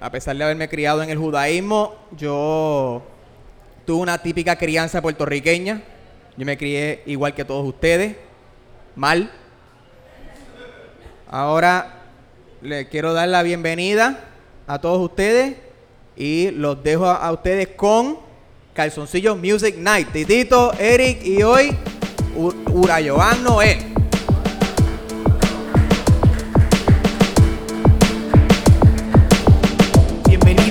a pesar de haberme criado en el judaísmo, yo tuve una típica crianza puertorriqueña. Yo me crié igual que todos ustedes, mal. Ahora le quiero dar la bienvenida a todos ustedes y los dejo a, ustedes con Calzoncillo Music Night. Titito, Eric y hoy Urayoan Noel.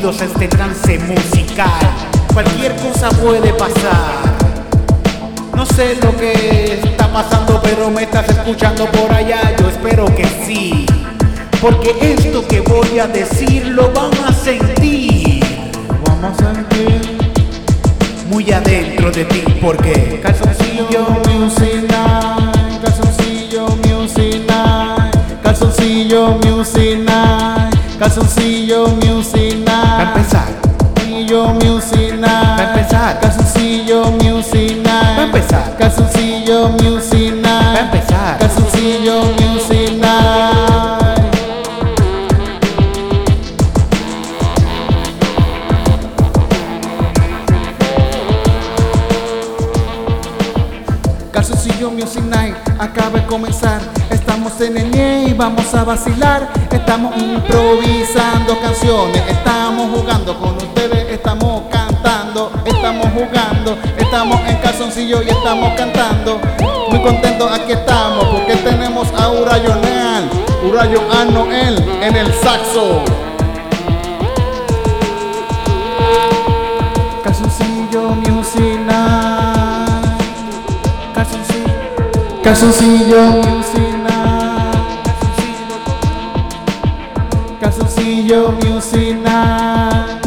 Bienvenidos a este trance musical. Cualquier cosa puede pasar. No sé lo que está pasando, pero me estás escuchando por allá. Yo espero que sí. Porque esto que voy a decir lo van a sentir. Vamos a sentir muy adentro de ti. Porque calzoncillo music night, calzoncillo music night, calzoncillo music night, calzoncillo music night. Va a empezar. Calzoncillo music night. Va a empezar. Calzoncillo music night. Va a empezar. Calzoncillo music night. Va a empezar. Calzoncillo music vamos a vacilar. Estamos improvisando canciones. Estamos jugando con ustedes. Estamos cantando. Estamos jugando. Estamos en calzoncillo y estamos cantando. Muy contentos aquí estamos porque tenemos a Urayo Neal. Urayo A. Noel en el saxo. Calzoncillo Music. Calzoncillo. Calzoncillo Calzoncillo Music Night.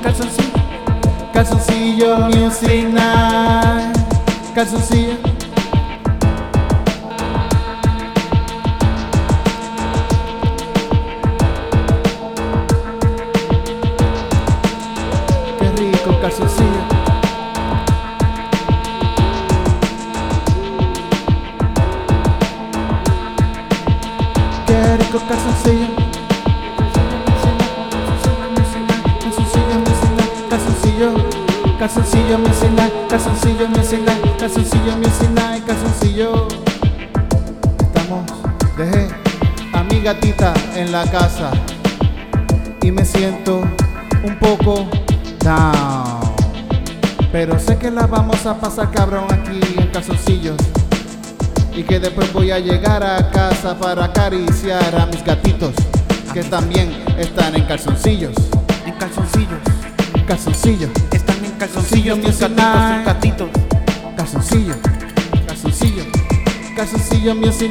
Calzoncillo. Calzoncillo Music Night. Calzoncillo. Casa y me siento un poco down. Pero sé que la vamos a pasar cabrón aquí en calzoncillos. Y que después voy a llegar a casa para acariciar a mis gatitos que también están en calzoncillos. En calzoncillos. Calzoncillos, Están en calzoncillos Music gatitos, gatitos. calzoncillo, calzoncillo, calzoncillo music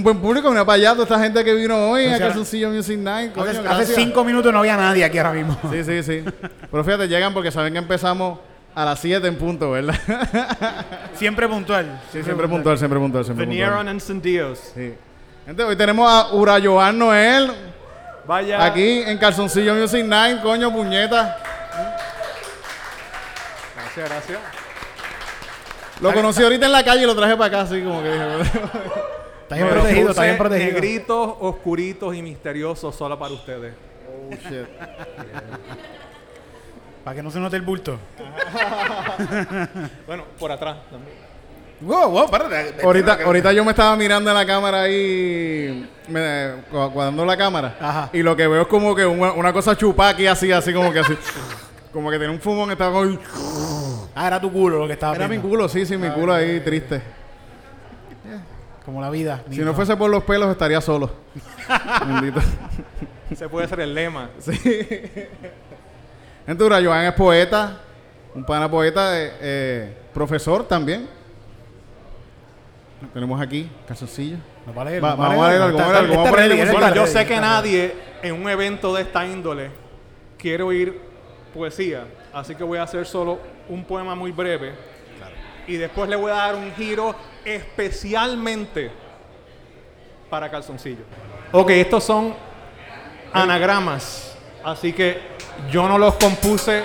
un buen público, mira para allá toda esta gente que vino hoy O a Calzoncillo Music Night. Coño, Hace, cinco minutos no había nadie aquí ahora mismo. Sí, sí, sí. Pero fíjate, llegan porque saben que empezamos a las 7 en punto, ¿verdad? Siempre puntual. Sí, siempre puntual, siempre puntual, siempre Vinieron puntual. encendidos. Sí. Gente, hoy tenemos a Urayoan Noel Vaya. aquí en Calzoncillo Music Night, coño, puñeta. Gracias, gracias. Lo conocí ahorita en la calle y lo traje para acá, así como que dije. Está bien protegido, está bien protegido. Negritos, oscuritos y misteriosos solo para ustedes. oh, shit. Para que no se note el bulto. Bueno, por atrás también. Wow, wow, espérate. Ahorita, ahorita yo me estaba mirando en la cámara ahí, me, cu- cuadrando la cámara, Ajá. y lo que veo es como que una, una cosa chupaqui así, así como que así. como que tiene un fumón, estaba como... Ah, era tu culo lo que estaba Era mi culo, sí, sí, mi culo ahí triste. Como la vida. Si no fuese por los pelos, estaría solo. Bendito. Ese puede ser el lema. Entonces, Joan es poeta, un pana poeta, eh, eh, profesor también. Tenemos aquí, calzoncillo. No vale, Va- no vamos vale, a leer algo, está- vamos a leer algo. Bueno, yo sé que nadie en un evento de esta índole quiere oír poesía, así que voy a hacer solo un poema muy breve y después le voy a dar un giro especialmente para calzoncillo. Ok, estos son anagramas, así que yo no los compuse,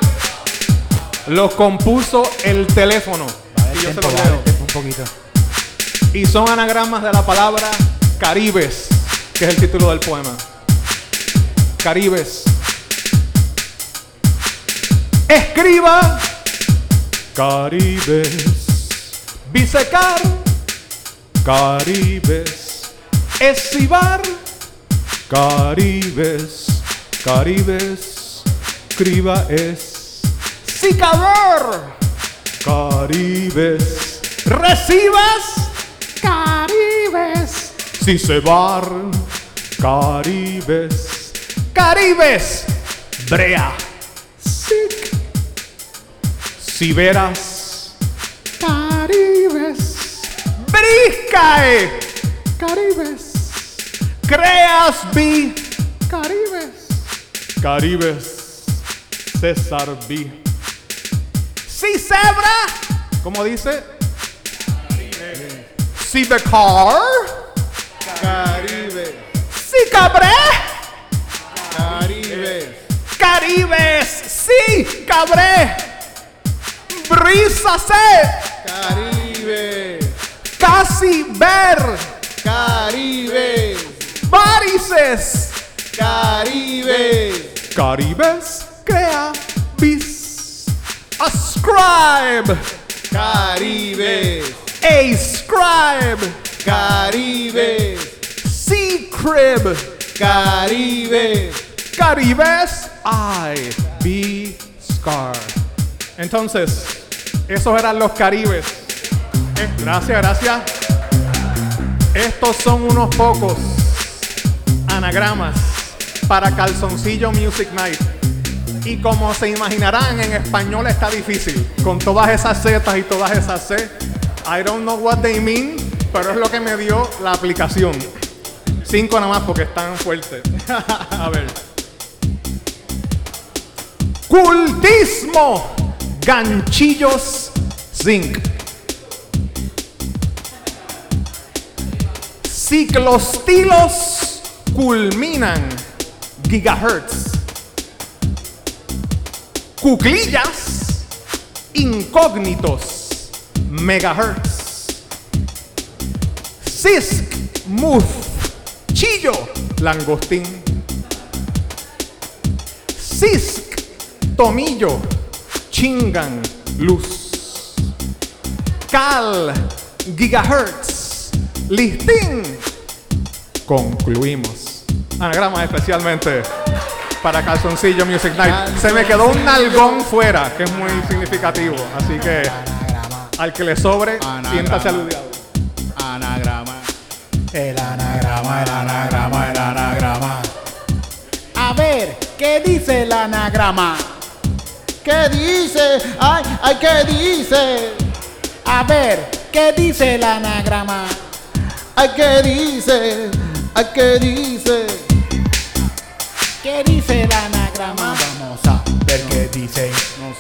los compuso el teléfono Vale, y yo se los leo. tiempo, un poquito. Y son anagramas de la palabra Caribes, que es el título del poema. Caribes. Escriba. Caribes. Bisecar. Caribes. Escibar. Caribes. Caribes. Escriba es. Sicador. Caribes. Recibas. Caribes. Si se bar. Caribes. Caribes. Brea. Sic. Si Briscae. Caribes. Creas bi. Caribes. Caribes. César bi. Si cebra. ¿Cómo dice? Si the car. Caribe, Si cabré. Caribe, Caribes. Sí, cabré. Brisa se. Caribe, Casi ver. Caribe, Varices. Caribe, Caribes. Crea. Bis. Ascribe. Caribe, Ascribe. Caribe, Sea crib. Caribe. Caribes. I. Be Scar. Entonces, esos eran los Caribes. Gracias, gracias. Estos son unos pocos anagramas para Calzoncillo Music Night. Y como se imaginarán, en español está difícil. Con todas esas zetas y todas esas C. I don't know what they mean, pero es lo que me dio la aplicación. Cinco nada más porque están fuertes. A ver. Cultismo. Ganchillos zinc. Ciclostilos culminan gigahertz. Cuclillas incógnitos megahertz. Cisc muth chillo langostín. Cisc tomillo chingan luz. Cal gigahertz listín. Concluimos. Anagrama especialmente para Calzoncillo Music Night. Se me quedó un nalgón fuera, que es muy significativo. Así que al que le sobre, siéntase aludiado. Anagrama. El anagrama, el anagrama, el anagrama. A ver, ¿qué dice el anagrama? ¿Qué dice? Ay, ay, ¿qué dice? A ver, ¿qué dice el anagrama? Ay, ¿qué dice? Ay, ¿qué dice? ¿Qué dice el anagrama? Vamos a ver qué dice.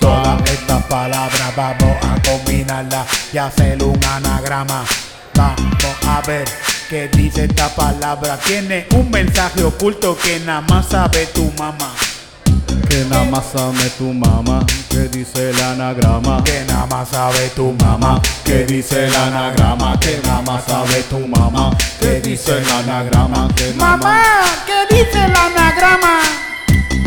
Todas estas palabras vamos a combinarlas y hacer un anagrama. Vamos a ver qué dice esta palabra. Tiene un mensaje oculto que nada más sabe tu mamá. Que nada más sabe tu mamá. ¿Qué dice el anagrama? Que nada más sabe tu mamá. ¿Qué dice el anagrama? Que nada más sabe tu mamá. ¿Qué dice el anagrama? Que Mamá, ¿qué dice el anagrama?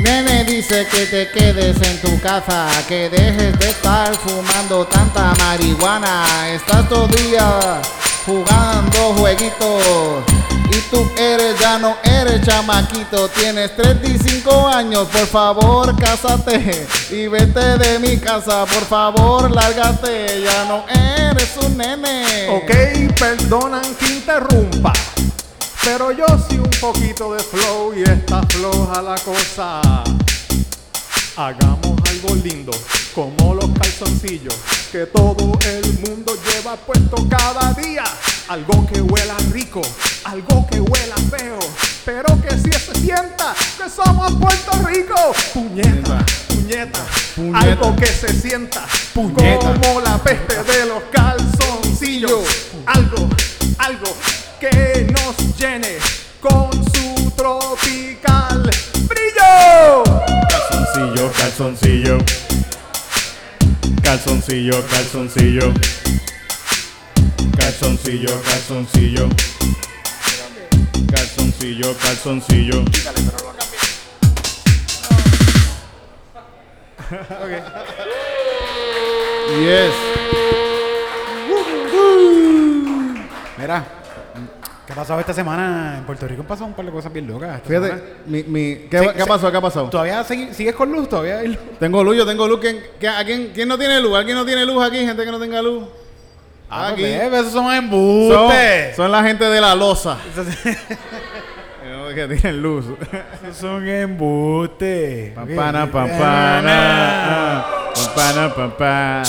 Nene, dice que te quedes en tu casa, que dejes de estar fumando tanta marihuana. Estás todo día jugando jueguitos. Y tú eres, ya no eres chamaquito, tienes 35 años, por favor cásate y vete de mi casa, por favor lárgate, ya no eres un nene. Ok, perdonan que interrumpa. Pero yo sí un poquito de flow y está floja la cosa. Hagamos algo lindo, como los calzoncillos, que todo el mundo lleva puesto cada día. Algo que huela rico, algo que huela feo, pero que sí se sienta que somos Puerto Rico. Puñeta, puñeta, Puñeta. algo que se sienta Puñeta. como la peste de los calzoncillos. Algo, algo que nos llene con su tropical. Calzoncillo, calzoncillo. Calzoncillo, calzoncillo. Calzoncillo, calzoncillo. Calzoncillo, calzoncillo. Yes. Mira, ¿qué ha pasado esta semana en Puerto Rico? Han pasado un par de cosas bien locas. esta Fíjate, semana. mi, mi, ¿qué, Sí, qué sí. pasado? ¿Qué ha pasado? ¿Todavía sigues con luz? ¿Todavía hay luz? Tengo luz, yo tengo luz. ¿Quién, quién- a quién, quién no tiene luz? ¿Alguien no tiene luz aquí? Gente que no tenga luz. Ah, aquí. pues, esos son Son, embustes. son la gente de la loza. que tienen luz. Esos son embustes. Pampana, pampana. ah, Pampana, pampana.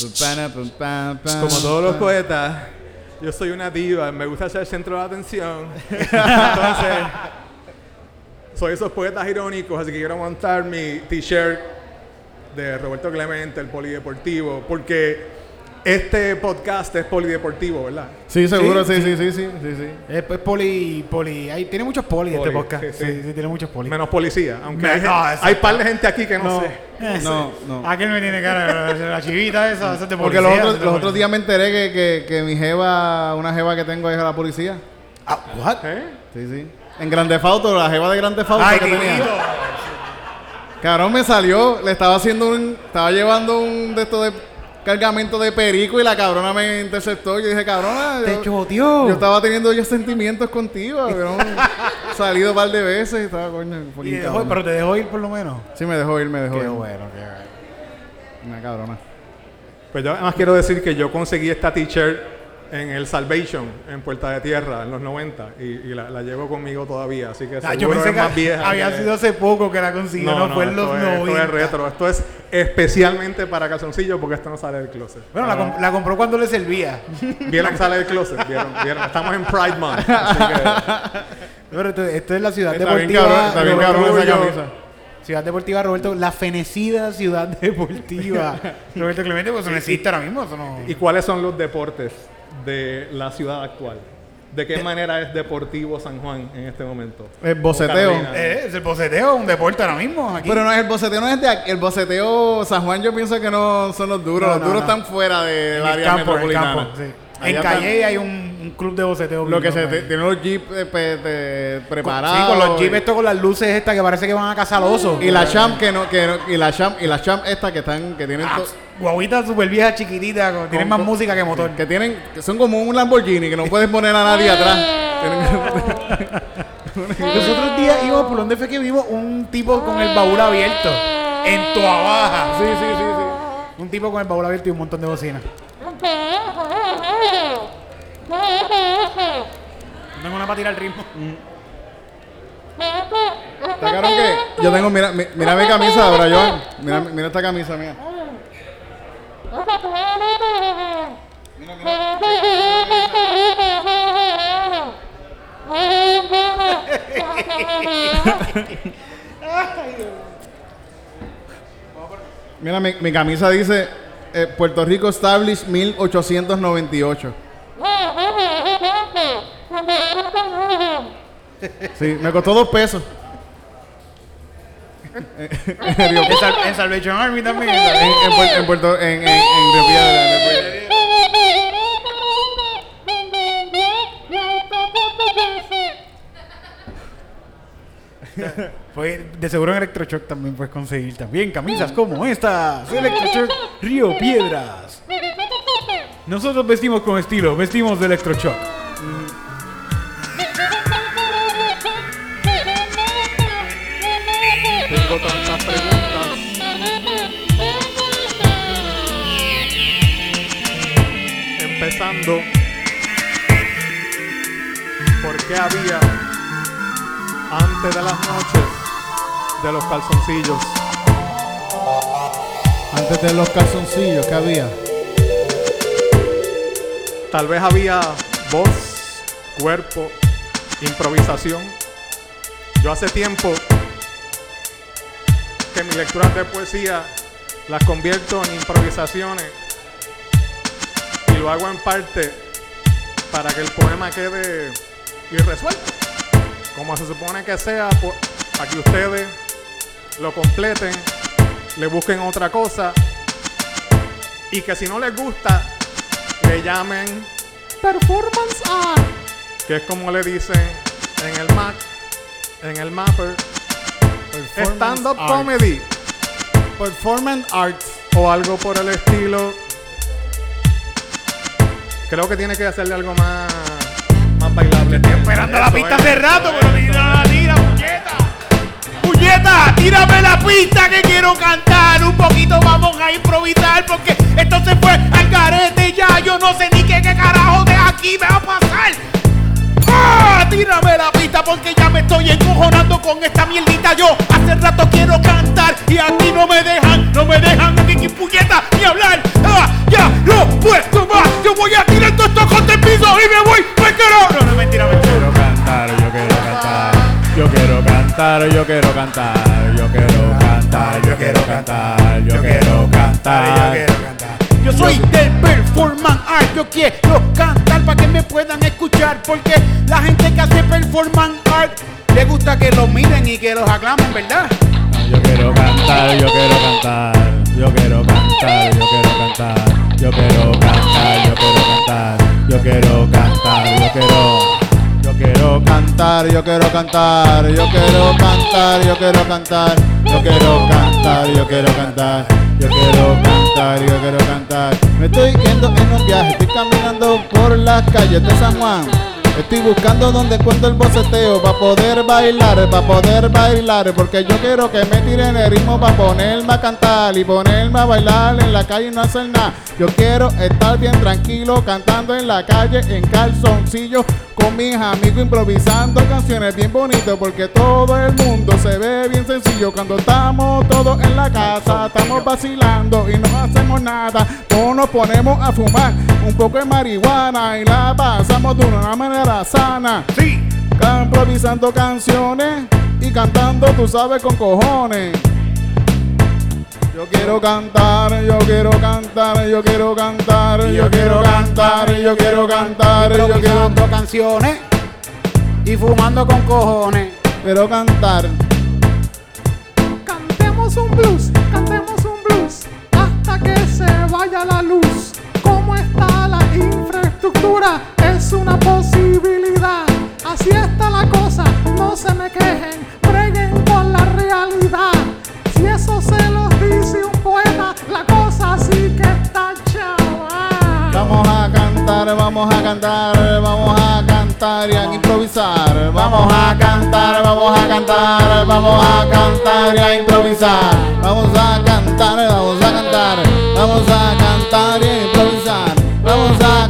Pampana, pampana, pam, Como todos los poetas, yo soy una diva, me gusta ser el centro de atención. Entonces, soy esos poetas irónicos, así que quiero montar mi t-shirt de Roberto Clemente, el polideportivo, porque este podcast es polideportivo, ¿verdad? Sí, seguro, sí, Sí, sí, sí, sí, sí, sí. Es, es poli, poli. Hay, tiene muchos poli, este Poli, podcast. sí, Sí, sí. sí, tiene muchos poli. Menos policía, aunque Me- hay, no, hay par de gente aquí que no, No. sé. Eh, No, no. Aquel me tiene cara la chivita esa, esa es de Porque policía, los otros, de los otros días me enteré que, que, que mi jeva, una jeva que tengo es a la policía. Ah, what? ¿Eh? Sí, sí. En Grande Fauto, la jeva de Grande Fauto Ay, que tenía. Cabrón, me salió, le estaba haciendo un, estaba llevando un de estos de cargamento de perico y la cabrona me interceptó. Yo dije, cabrona, Te yo, choteó. yo estaba teniendo ya sentimientos contigo, cabrón. Salido un par de veces y estaba, coño, Y dejó- pero te dejó ir por lo menos. Sí, me dejó ir, me dejó Qué ir. bueno, qué bueno. Una cabrona. Pues yo además quiero decir que yo conseguí esta t-shirt en el Salvation en Puerta de Tierra en los 90 y, y la, la llevo conmigo todavía, así que Ah, seguro yo pensé es que más vieja. había que- sido hace poco que la consiguió, no, fue en los es, 90. Esto es retro, esto es especialmente para calzoncillo porque esto no sale del closet. Bueno, la, la compró cuando le servía. ¿Vieron que sale del closet? ¿Vieron? ¿Vieron? Estamos en Pride Month, así que Pero esto, esto es la ciudad Está bien deportiva. cabrón, está bien cabrón esa camisa. Ciudad Deportiva Roberto, la fenecida Ciudad Deportiva. Roberto Clemente, pues eso no existe ahora mismo. Eso no... ¿Y cuáles son los deportes de la ciudad actual? ¿De qué manera es deportivo San Juan en este momento? El boceteo. Eh, es el boceteo, un deporte ahora mismo. Aquí. Pero no es el boceteo, no es de aquí. El boceteo San Juan yo pienso que no son los duros. No, los no, duros no. están fuera del el área campo, el metropolitana. campo, sí. En Calle hay un, un club de boceteo. Lo que se te- loco, tienen los jeeps eh, Con- preparados. Sí, con los jeeps estos con las luces estas que parece que van a cazar osos. Y la champ que no, que no- y la champ, y la champ esta que están, que tienen Ah, Guaguitas super viejas, chiquititas, con- tienen más con- música que motor. que tienen, que son como un Lamborghini, que no puedes poner a nadie atrás. Los otros días íbamos por donde fue que vimos un tipo con el baúl abierto. En Toa Baja. Sí, sí, sí, sí. Un tipo con el baúl abierto y un montón de bocinas. No tengo una para tirar el ritmo. Está cabrón que yo tengo, mira, mi- mira mi camisa ahora, Joan. Mira, mira esta camisa mía. Mira, mi, mi camisa dice eh, Puerto Rico Established 1898. Sí, me costó dos pesos. En Sal- Salvation Army también. en, en Puer- en Puerto, en, en, en Río Piedra, en Río Piedra. Pues de seguro en Electroshock también puedes conseguir también camisas como estas. Electroshock Río Piedras. Nosotros vestimos con estilo, vestimos de Electroshock. Tengo tantas preguntas. Empezando. ¿Por qué había antes de las noches de los calzoncillos? Antes de los calzoncillos, ¿qué había? Tal vez había voz, cuerpo, improvisación. Yo hace tiempo que mis lecturas de poesía las convierto en improvisaciones y lo hago en parte para que el poema quede irresuelto. Como se supone que sea, po- para que ustedes lo completen, le busquen otra cosa y que si no les gusta, le llamen performance art, que es como le dicen en el Mac, en el Mapper, stand-up art. comedy Performance Arts. o algo por el estilo. Creo que tiene que hacerle algo más, más bailable. Estoy Esperando la pista hace rato, pero tira la tira, tírame la pista que quiero cantar. Un poquito vamos a improvisar porque esto se fue al garete ya. Yo no sé ni qué, carajo de aquí me va a pasar. ¡Ah! Tírame la pista porque ya me estoy encojonando con esta mierdita. Yo hace rato quiero cantar y aquí no me dejan, no me dejan ni, ni puñeta ni hablar. ¡Ah! Ya no puedo más. Yo voy a tirar todo esto contra el piso y me voy. Me quiero. No, no, mentira, mentira. quiero cantar, yo quiero cantar, yo quiero cantar, yo quiero cantar, yo quiero cantar, yo quiero cantar, yo quiero cantar. Yo soy del performance art, yo quiero cantar para que me puedan escuchar porque la gente que hace performance art le gusta que los miren y que los aclamen, ¿verdad? Yo quiero cantar, yo quiero cantar, yo quiero cantar, yo quiero cantar, yo quiero cantar, yo quiero cantar, yo quiero cantar, yo quiero. Yo quiero cantar, yo quiero cantar, yo quiero cantar, yo quiero cantar, yo quiero cantar, yo quiero cantar, yo quiero cantar, yo quiero cantar. Me estoy yendo en un viaje, estoy caminando por las calles de San Juan. Estoy buscando donde encuentro el boceteo para poder bailar, para poder bailar, porque yo quiero que me tiren el ritmo para ponerme a cantar y ponerme a bailar en la calle y no hacer nada. Yo quiero estar bien tranquilo cantando en la calle en calzoncillo con mis amigos improvisando canciones bien bonitas porque todo el mundo se ve bien sencillo cuando estamos todos en la casa, estamos vacilando y no hacemos nada, no nos ponemos a fumar un poco de marihuana y la pasamos de una manera sana. Sí. Improvisando canciones y cantando, tú sabes, con cojones. Yo quiero cantar, yo quiero cantar, yo quiero cantar, yo quiero cantar, yo quiero cantar, yo quiero Improvisando canciones y fumando con cojones. quiero cantar. Cantemos un blues, cantemos un blues hasta que se vaya la luz. ¿Cómo está la infraestructura? Es una posibilidad. Así está la cosa, no se me quejen, breguen con la realidad. Si eso se Vamos a cantar, vamos a cantar, vamos a cantar y a improvisar. Vamos a cantar, vamos a cantar, vamos a cantar y a improvisar. Vamos a cantar, vamos a cantar, vamos a cantar y a improvisar. Vamos a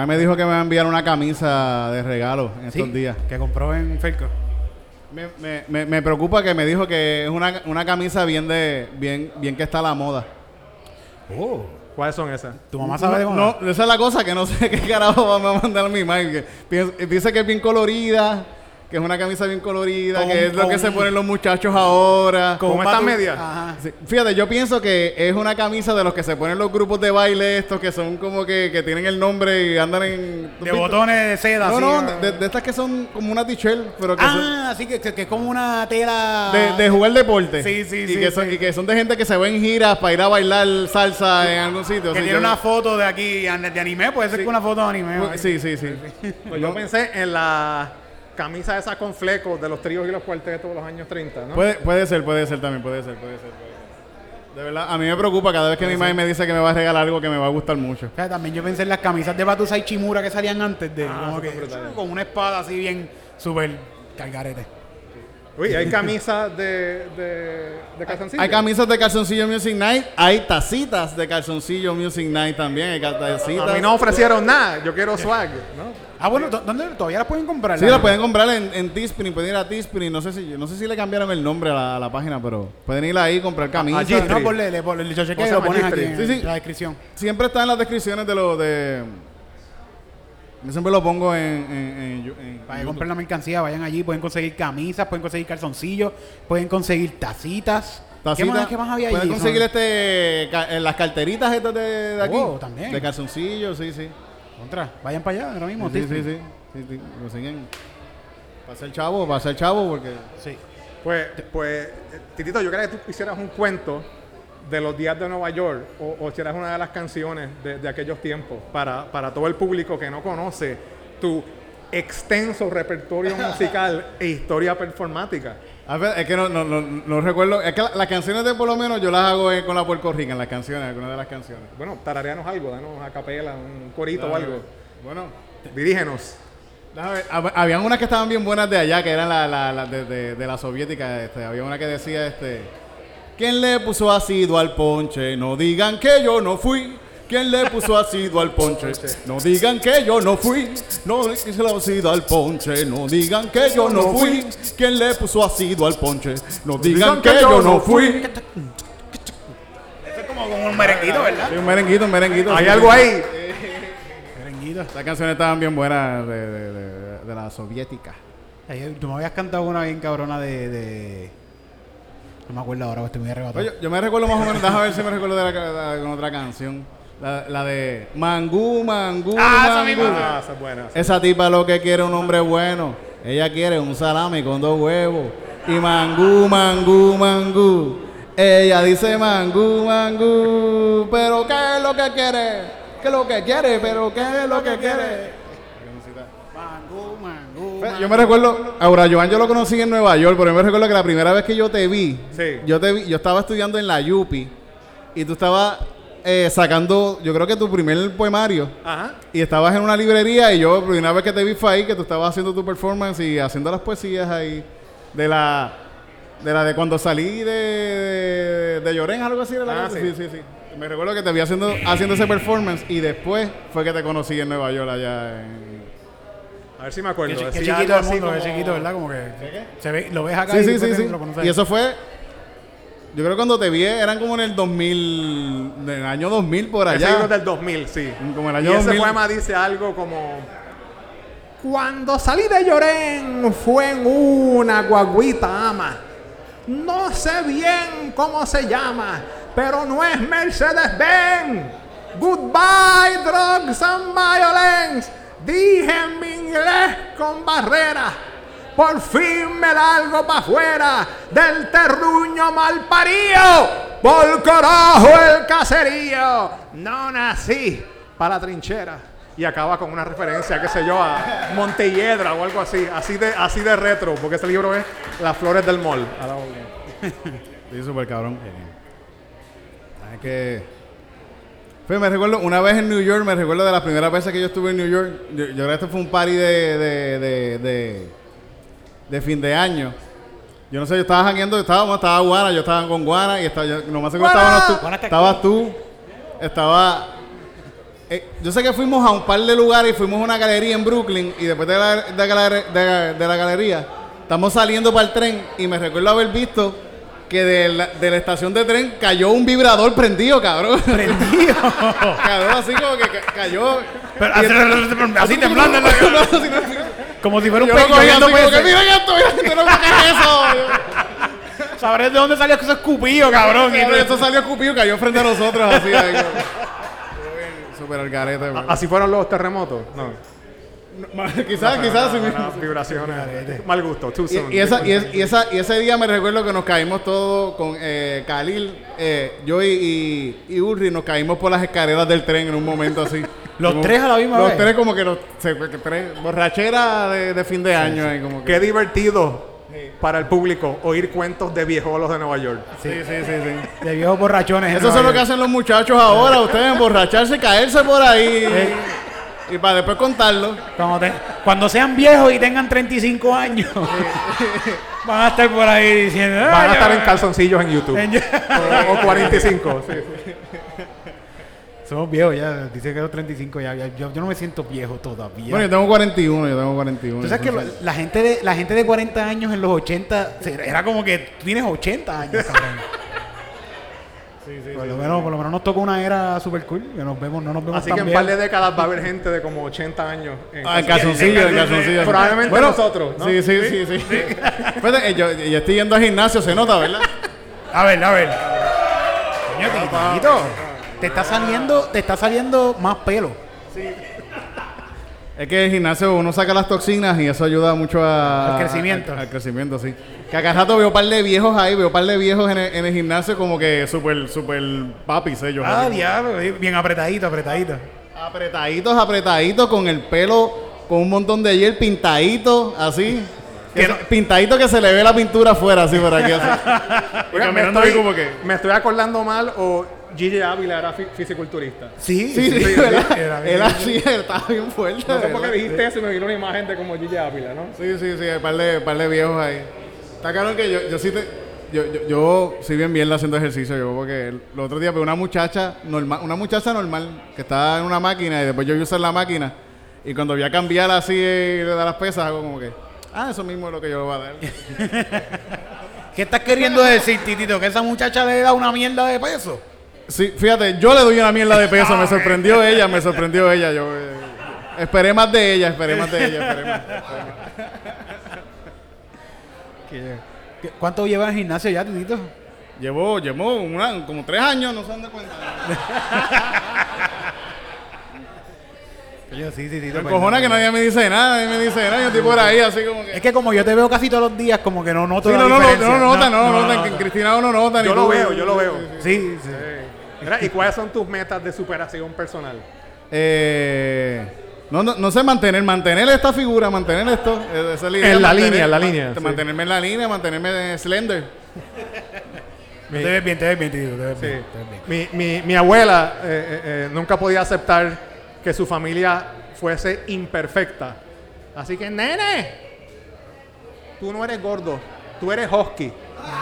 madre me dijo que me va a enviar una camisa de regalo en Sí, estos días. Que compró en Felco. Me, me- me- me preocupa que me dijo que es una, una camisa bien de bien bien que está a la moda. Oh. ¿Cuáles son esas? ¿Tu mamá sabe de no, moda? no, esa es la cosa que no sé qué carajo va a mandar mi madre. dice que es bien colorida, que es una camisa bien colorida, Con- que es lo que con- se ponen los muchachos ahora. ¿Cómo un está batu- media? Ajá. Sí, Fíjate, yo pienso que es una camisa de los que se ponen los grupos de baile estos que son como que, que tienen el nombre y andan en... De botones de seda. No, así, no, ah. de, de estas que son como una t-shirt, pero que son Ah, sí, que, que, que es como una tela. de, de jugar deporte. Sí, sí, y sí, Que son, sí. y que son de gente que se va en giras para ir a bailar salsa en algún sitio. Que tiene una foto de aquí de anime, puede ser que una foto de anime. Sí, sí, sí. Pues yo pensé en la camisa esa con flecos de los tríos y los cuartetos de los años 30, ¿no? Puede, puede ser, puede ser también, puede ser, puede ser, puede ser. De verdad, a mí me preocupa cada vez que mi madre me dice que me va a regalar algo que me va a gustar mucho. O sea, también yo pensé en las camisas de Batusa y Chimura que salían antes de. Ah, como que, con una espada así bien súper cargarete. Uy, hay camisas de, de, de calzoncillo. Hay camisas de calzoncillo Music Night, hay tacitas de calzoncillo Music Night también, hay tacitas. A mí no ofrecieron nada, yo quiero swag, ¿no? Ah, bueno, ¿dó- ¿dónde todavía las pueden comprar? Sí, la pueden comprar en, en Teespring, pueden ir a Teespring, no sé si no sé si le cambiaron el nombre a la, a la página, pero pueden ir ahí y comprar camisas. allí. No, ponle, le, ponle, yo chequeo Sí, sí. la descripción. Siempre está en las descripciones de lo de... Yo siempre lo pongo en... en, en- en Para que compren la mercancía, vayan allí, pueden conseguir camisas, pueden conseguir calzoncillos, pueden conseguir tacitas. ¿Qué Tacitas. más, qué más había Pueden allí? conseguir Son- este ca- en las carteritas estas de, de aquí. Oh, también. De calzoncillos, sí, sí. Contra, vayan para allá ahora mismo. Sí, sí, Teespring. sí. sí, sí. Lo siguen. Pasa el chavo, pasa el chavo porque... Sí. Pues, pues, eh, Titito, yo quería que tú hicieras un cuento de los días de Nueva York o, o hicieras una de las canciones de, de aquellos tiempos para, para todo el público que no conoce tu extenso repertorio musical e historia performática. A ver, es que no, no, no, no recuerdo. Es que la- las canciones de por lo menos yo las hago eh, con la Puerto Rican, las canciones, algunas de las canciones. Bueno, tarareanos algo, danos a capela, un corito o algo. Bueno, Dirígenos. déjame Habían unas que estaban bien buenas de allá, que eran la, la, la de, de- de la soviética. Este. Había una que decía, este... ¿Quién le puso ácido al ponche? No digan que yo no fui. ¿Quién le puso ácido al ponche? No digan que yo no fui. No le puso ácido al ponche. No digan que yo no fui. ¿Quién le puso ácido al ponche? No digan que yo no fui. Esto es como, un merenguito, ¿verdad? Sí, un merenguito, un merenguito. ¿Hay sí, algo ahí? Merenguito. Las canciones estaban bien buenas de, de- de- de la soviética. Tú me habías cantado una bien cabrona de. No me acuerdo ahora, estoy muy arrebatado. Oye, yo me recuerdo más o menos, déjame ver si me recuerdo de la, de- con otra canción. La, la de Mangú, Mangú, Ah, esa Mangú. misma. Ah, esa es buena. Esa tipa lo que quiere es un hombre bueno. Ella quiere un salami con dos huevos. Y Mangú, Mangú, Mangú. Ella dice Mangú, Mangú. Pero ¿qué es lo que quiere? ¿Qué es lo que quiere? Pero ¿qué es lo que quiere? Yo me recuerdo, Aura Joan yo lo conocí en Nueva York, pero yo me recuerdo que la primera vez que yo te vi, Sí. yo te vi, yo estaba estudiando en la Yupi y tú estabas eh, sacando, yo creo que tu primer poemario Ajá. y estabas en una librería y yo la primera vez que te vi fue ahí que tú estabas haciendo tu performance y haciendo las poesías ahí de la de la de cuando salí de de, de Llorén algo así era la Ah, sí. sí, sí, sí. Me recuerdo que te vi haciendo haciendo ese performance y después fue que te conocí en Nueva York allá en ver si me acuerdo. Qué, qué chiquito el así mundo, qué como- chiquito, ¿verdad? Como que se ve, lo ves acá Sí, y sí, sí, sí. lo conoces. Y eso fue. Yo creo que cuando te vi eran como en el 2000, en el año 2000 por Ese allá. libro es del 2000, sí. Como el Y año ese 2000. poema dice algo como... Cuando salí de Llorén fue en una guaguita ama. No sé bien cómo se llama, pero no es Mercedes-Benz. Goodbye, drugs and violence. Dije en mi inglés con barrera. Por fin me largo para afuera del terruño mal parido. Por carajo el caserío. No nací para la trinchera. Y acaba con una referencia, qué sé yo, a Montelledra o algo así. Así de, así de retro, porque ese libro es Las Flores del Mall. A la orden. Sí, súper cabrón. Es que. Pues me recuerdo, una vez en New York, me recuerdo de las primeras veces que yo estuve en New York. Yo, yo creo que este fue un party de, de, de, de, de fin de año. Yo no sé, yo estaba jangueando, estaba, estaba Guana, yo estaba con Guana y estaba, yo, lo más seguro estábamos tú, Guana, ¿qué- estabas tú, estaba, eh, yo sé que fuimos a un par de lugares y fuimos a una galería en Brooklyn y después de la, de de- de la galería estamos saliendo para el tren y me recuerdo haber visto que de la, de la estación de tren cayó un vibrador prendido, cabrón. Prendido. Cabrón, así como que ca- cayó. Pero Y así, el- así temblando en la No, así no, así no. Como si fuera un cogiendo como que, miren esto, miren esto, no eso. Sabré de dónde salió eso escupido, cabrón. Tú- esto salió escupido, cayó frente a nosotros así. ahí, Súper al garete. ¿Así fueron los terremotos? No. Quizás, quizás vibraciones. Mal gusto, too soon. Y, y esa, y, es- y esa, y ese día me recuerdo que nos caímos todos con eh, Khalil, eh, yo y, y, y Ulri, nos caímos por las escaleras del tren en un momento así. ¿Los Como- tres a la misma los vez? tres como que los se- que tres, borrachera de, de fin de año. ahí como que- Qué divertido para el público oír cuentos de viejolos de Nueva York. Sí, sí, sí, sí. De viejos borrachones. Eso es lo que hacen los muchachos ahora, ustedes emborracharse y caerse por ahí. Y para después contarlo. Cuando, te- cuando sean viejos y tengan 35 años, van a estar por ahí diciendo. Van "Ay, a estar en calzoncillos en YouTube. en- o, o 45. sí, sí. Somos viejos ya. Dice que los 35 ya. ya- yo, yo no me siento viejo todavía. Bueno, yo tengo 41, yo tengo 41. Tú sabes que la, gente de, la gente de 40 años en los 80 se- era como que tú tienes 80 años, cabrón. por, lo menos, por lo menos nos tocó una era super cool. Que nos vemos, no nos vemos Así tan que en un par de décadas va a haber gente de como 80 años. en Ah, en calzoncillos. calzoncillo, en calzoncillo. Probablemente nosotros, ¿no? Sí, sí, sí, sí. Espérate, eh, yo, yo estoy yendo al gimnasio, se nota, ¿verdad? A ver, a ver. Coño, Titito, te está saliendo, te está saliendo más pelo. Es que en el gimnasio uno saca las toxinas y eso ayuda mucho a, Al crecimiento. a- al crecimiento, sí. Que acá rato veo un par de viejos ahí, veo un par de viejos en el, en el gimnasio como que súper, súper papis ellos. Ah, diablo, eh, bien apretadito, apretadito. Apretaditos, apretaditos, con el pelo, con un montón de gel pintadito, así. Que no- pintadito que se le ve la pintura afuera, así por aquí, así. Y Oiga, me, caminando ahí estoy, como que... me estoy acordando mal o Gigi Ávila era fi- fisiculturista. Sí, Sí, sí, sí, ¿verdad? era bien. Él así, él estaba bien fuerte. No sé por qué dijiste eso y me vino una imagen de como Gigi Ávila, ¿no? Sí, sí, sí, hay un par de, par de viejos ahí. Está claro que yo, yo sí te. Yo, yo, yo soy bien bien haciendo ejercicio, yo porque el, el otro día vi una muchacha normal, una muchacha normal que estaba en una máquina y después yo vi usar la máquina y cuando vi a cambiar así de las pesas hago como que, ah, eso mismo es lo que yo le voy a dar. ¿Qué estás queriendo decir, Titito? ¿Que esa muchacha le da una mierda de peso? Sí, fíjate, yo le doy una mierda de peso, me sorprendió ella, me sorprendió ella, yo eh, esperé más de ella, esperé más de ella, esperé más. ¿Qué- ¿Cuánto llevas en gimnasio ya, Titito? Llevo, llevo una, como tres años, no se dan de cuenta. Yo sí, sí, sí. Me encojona que nadie me dice nada, nadie me dice nada. Yo estoy por ahí así como que. Es que como yo te veo casi todos los días, como que no noto Sí, la no, no, no, diferencia. no, nota, no, no, nota, que en Cristina uno nota. ni Yo lo tú. veo, yo lo veo. Sí, sí. Mira, ¿y cuáles son tus metas de superación personal? Eh, no, no, no sé mantener, mantener esta figura, mantener esto. eh, esa es idea, En la mantener- línea, en la man- línea, sí. Mantenerme en la línea, mantenerme slender. Te ves bien, te ves bien, Titito. Te ves Sí. bien, te ves bien. Mi, mi, mi abuela eh, nunca podía aceptar que su familia fuese imperfecta. Así que, nene, tú no eres gordo, tú eres husky.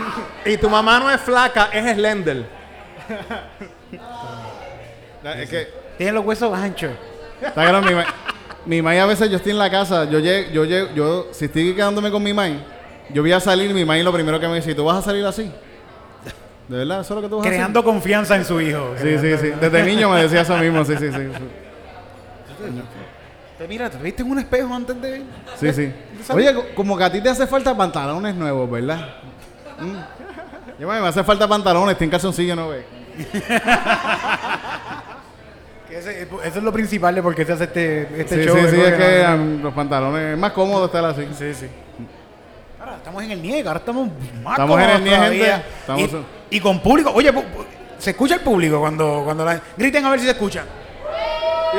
y tu mamá no es flaca, es slender. Es que, Tiene los huesos anchos. está claro, mi, ma- mi mai a veces yo estoy en la casa, yo llego, yo llego, yo, si estoy quedándome con mi mai, yo voy a salir y mi mai lo primero que me dice, ¿tú vas a salir así? ¿De verdad? ¿Eso es lo que tú vas a hacer? Creando confianza en su hijo. Sí, sí, sí. Desde niño me decía eso mismo, sí, sí, sí. Te mira, te viste en un espejo antes de. Sí, sí. Oye, co- como que a ti te hace falta pantalones nuevos, ¿verdad? Mm. Yo me me hace falta pantalones, estoy en calzoncillo, ¿no ves? Que ese- eso es lo principal de por qué se hace este, este Sí, show. sí, sí, es que no- um, los pantalones es más cómodo estar así. Sí, sí. Ahora estamos en el niega, ahora estamos más Estamos en el cómodos NIE, todavía. gente. Estamos- Y, y con público. Oye, pu- pu- se escucha el público cuando, cuando la. Griten a ver si se escucha. Sí,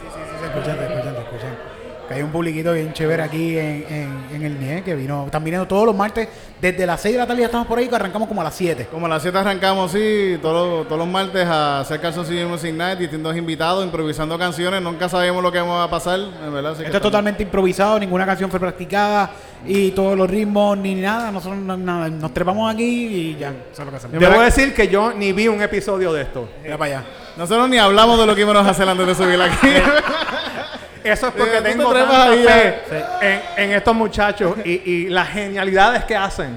sí, sí, se escuchan, se escuchan, se escuchan. Que hay un publiquito bien chévere aquí en, en, en el NIE que vino. Están viniendo todos los martes. Desde las 6 de la tarde ya estamos por ahí, que arrancamos como a las 7. Como a las 7 arrancamos, sí, todos, los- todos los martes a hacer Calzoncillo Music Night, distintos invitados, improvisando canciones. Nunca sabemos lo que vamos a pasar, en verdad. así que Esto es estamos- totalmente improvisado, ninguna canción fue practicada y todos los ritmos ni nada. Nosotros no- nada, nos trepamos aquí y ya, eso es lo que hacemos. Debo decir que yo ni vi un episodio de esto. Mira para allá. Nosotros ni hablamos de lo que íbamos a hacer antes de subir aquí. Eso es porque tengo tanta ahí, fe eh. en, en estos muchachos y, y las genialidades que hacen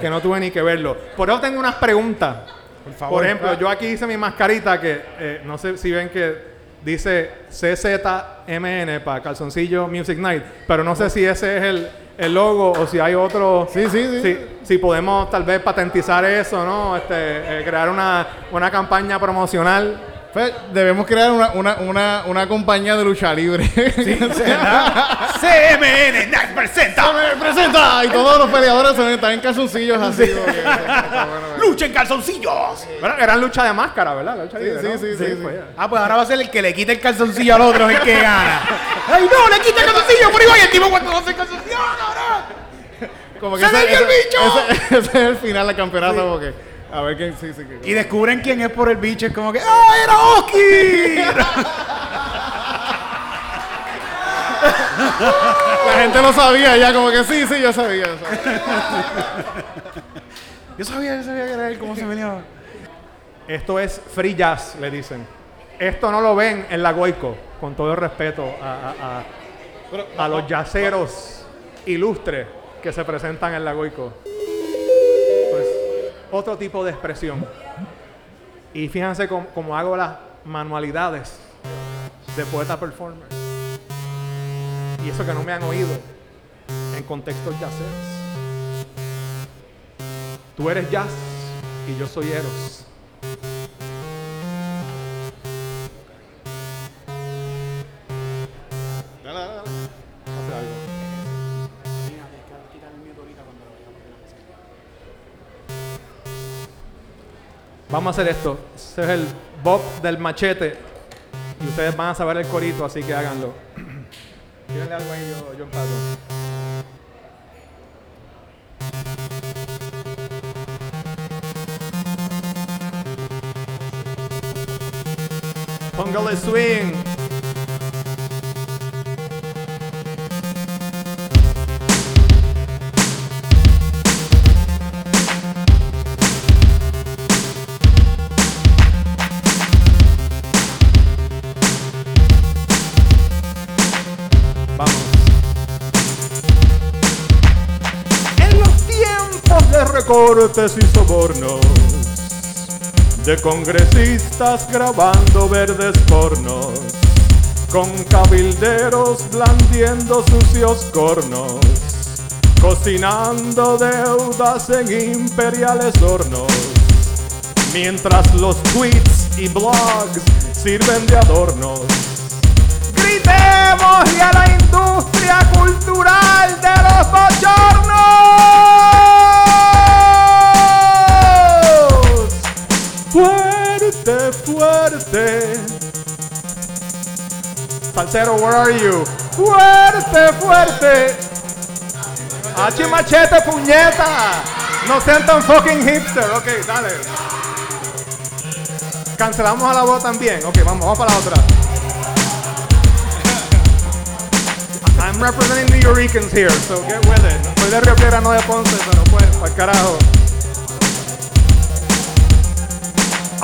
que no tuve ni que verlo. Por eso tengo unas preguntas. Por favor. Por ejemplo, yo aquí hice mi mascarita que eh, no sé si ven que dice CZMN para Calzoncillo Music Night, pero no sé si ese es el, el logo o si hay otro. Sí, sí, sí. Si, si podemos tal vez patentizar eso, ¿no? Este, eh, crear una, una campaña promocional. Pues, debemos crear una, una, una, una compañía de lucha libre. CMN Night presenta ¡Me presenta! Y todos los peleadores se ven- están en calzoncillos así. que-. ¡Lucha en calzoncillos! Bueno, eran lucha de máscara, ¿verdad? La lucha Sí, libre, sí, ¿no? sí, sí, sí. pues. Ah, pues ahora va a ser el que le quite el calzoncillo al otro, el que gana. ¡Ay, no! ¡Le quita el calzoncillo! ¡Por igual! Y el tipo cuando no el calzoncillo, cabrón! Como ¡Se ese, dio el ese- bicho! Ese, ese es el final del campeonato. Porque, a ver quién sí, sí. que- Y descubren quién es por el bicho. Es como que, ¡ah, era Oski! La gente lo sabía ya, como que sí, sí, yo sabía. yo sabía. yo sabía, yo sabía que era él, cómo se venía. Esto es free jazz, le dicen. Esto no lo ven en la Goico, con todo el respeto a, a- a- a los yaceros ilustres que se presentan en la Goico. Otro tipo de expresión. Y fíjense cómo, cómo hago las manualidades de poeta performer. Y eso que no me han oído en contextos yaceros. Tú eres jazz y yo soy eros. Vamos a hacer esto. Ese es el Bob del machete. Y ustedes van a saber el corito, así que háganlo. Tírenle algo ahí, yo, yo empato. Póngale swing. Recortes y sobornos, de congresistas grabando verdes pornos, con cabilderos blandiendo sucios cornos, cocinando deudas en imperiales hornos, mientras los tweets y blogs sirven de adornos. Gritemos a la industria cultural de los bochornos. Salsero, where are you? Fuerte, fuerte. H machete, puñeta. No sean tan fucking hipster. Ok, dale. Cancelamos a la voz también. Ok, vamos, vamos para la otra. I'm representing New Yorkers here, so get with it. Soy de Río Piedra, no de Ponce, pero pues, para carajo.